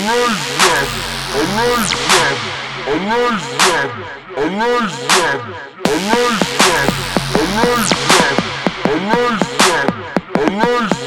Amazing! Amazing! Amazing!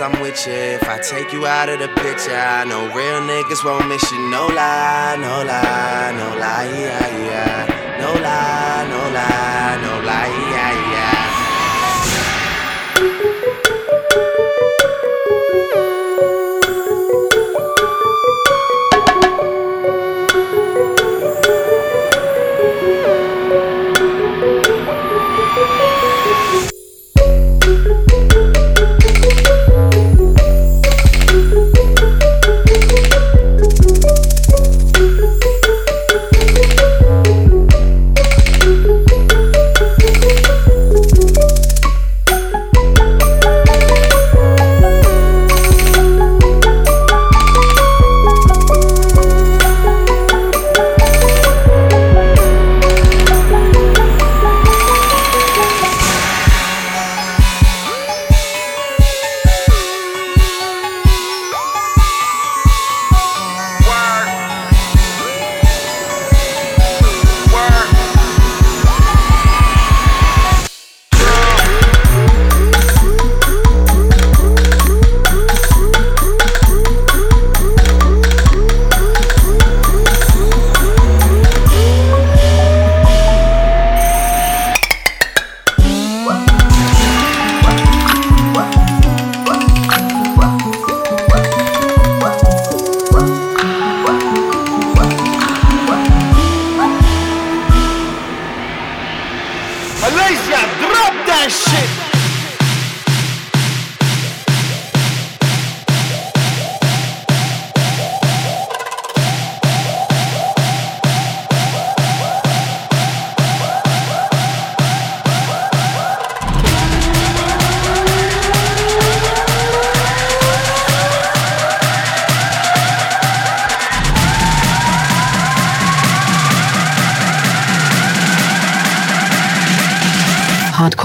I'm with you. If I take you out of the picture, I know real niggas won't miss you. No lie, no lie, no lie, yeah, yeah. No lie, no lie.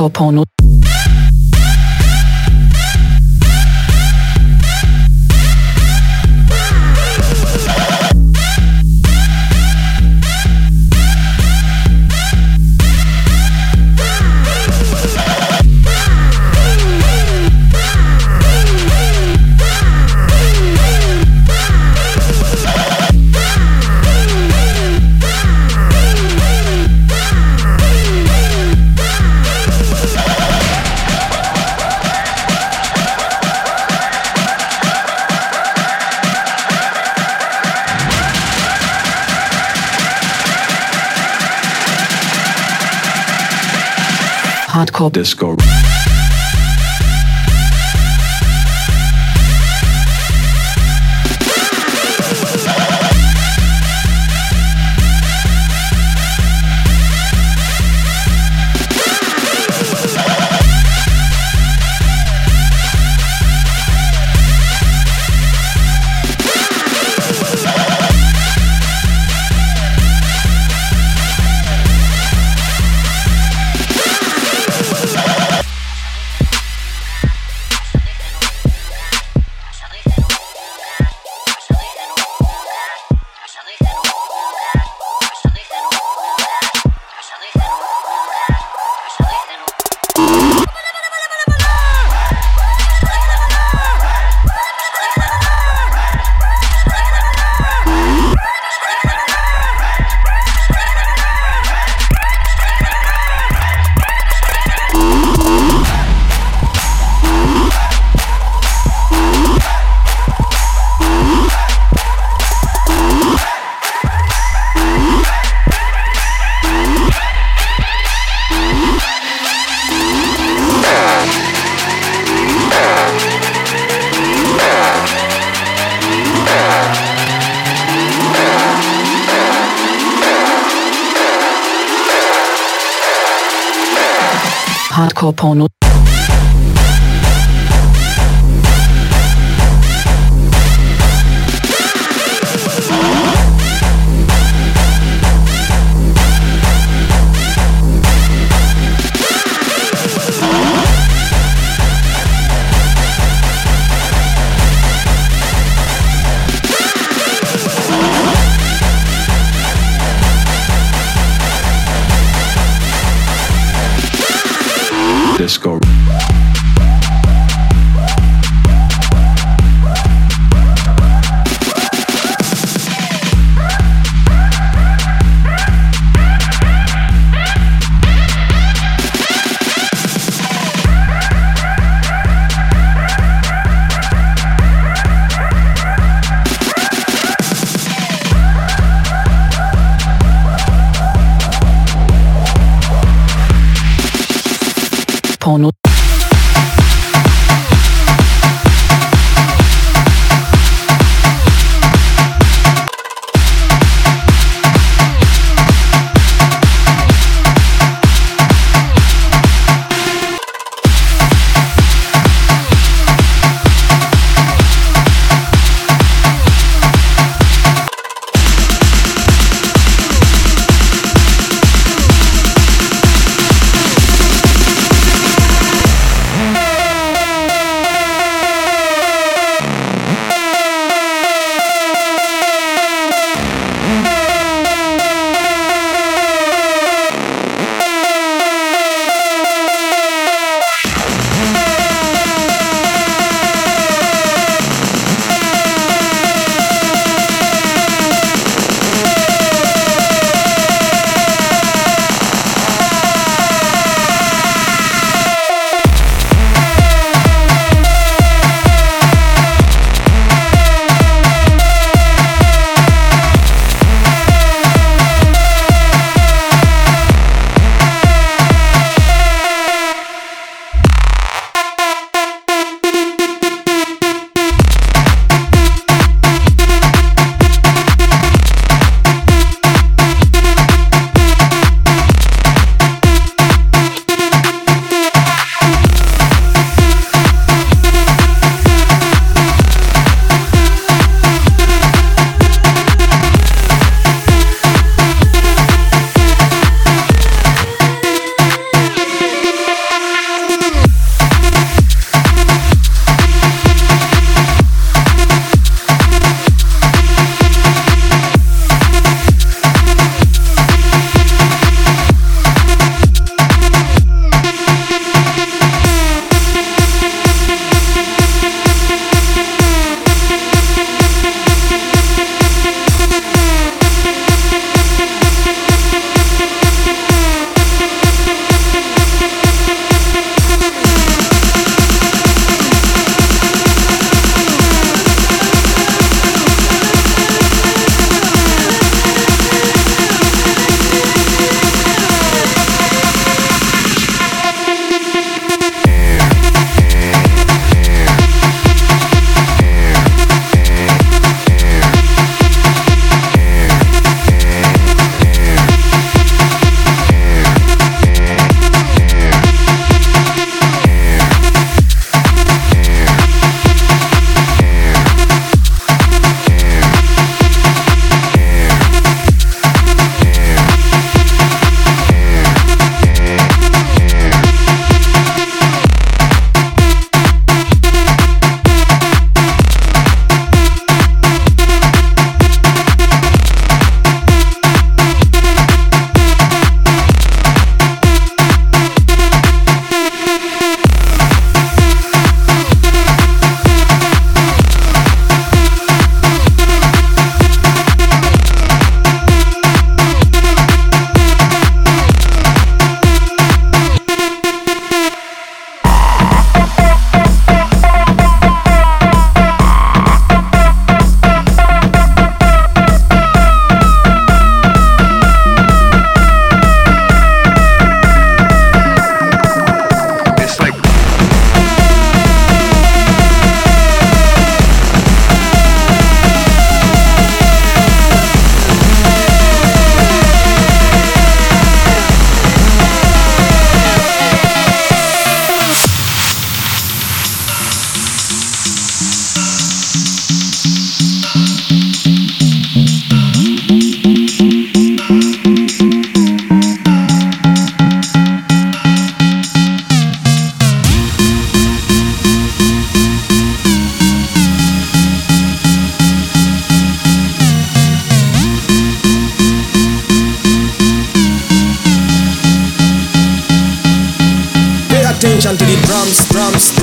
Hardcore Porno. Hardcore disco. Porno. Drums, drums,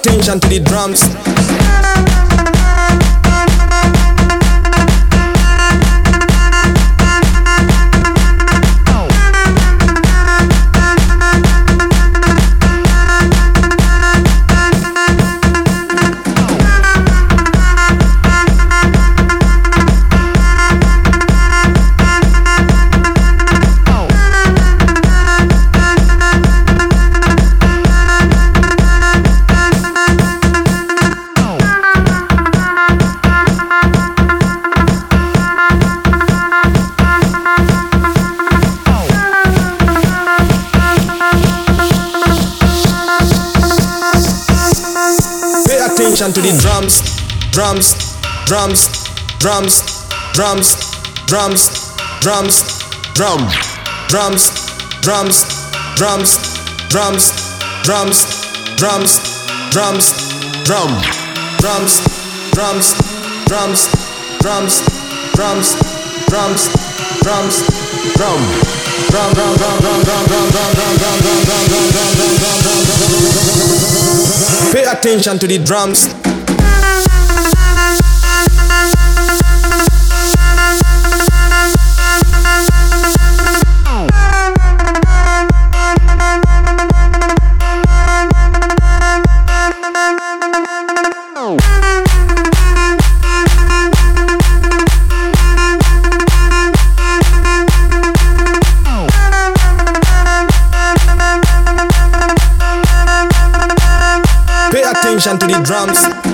attention to the drums. Drums, drums, drums, drums, drums, drum, drums, drums, drums, drums, drums, drums, drums, drum, drums, drums, drums, drums, drums, drums, drums, drum, drum, drum, drum, drum, drum, drum, drum, drum, drum, drum, drum, drum, drum, drum, drum, drum, drum. Pay attention to the drums. Attention to the drums.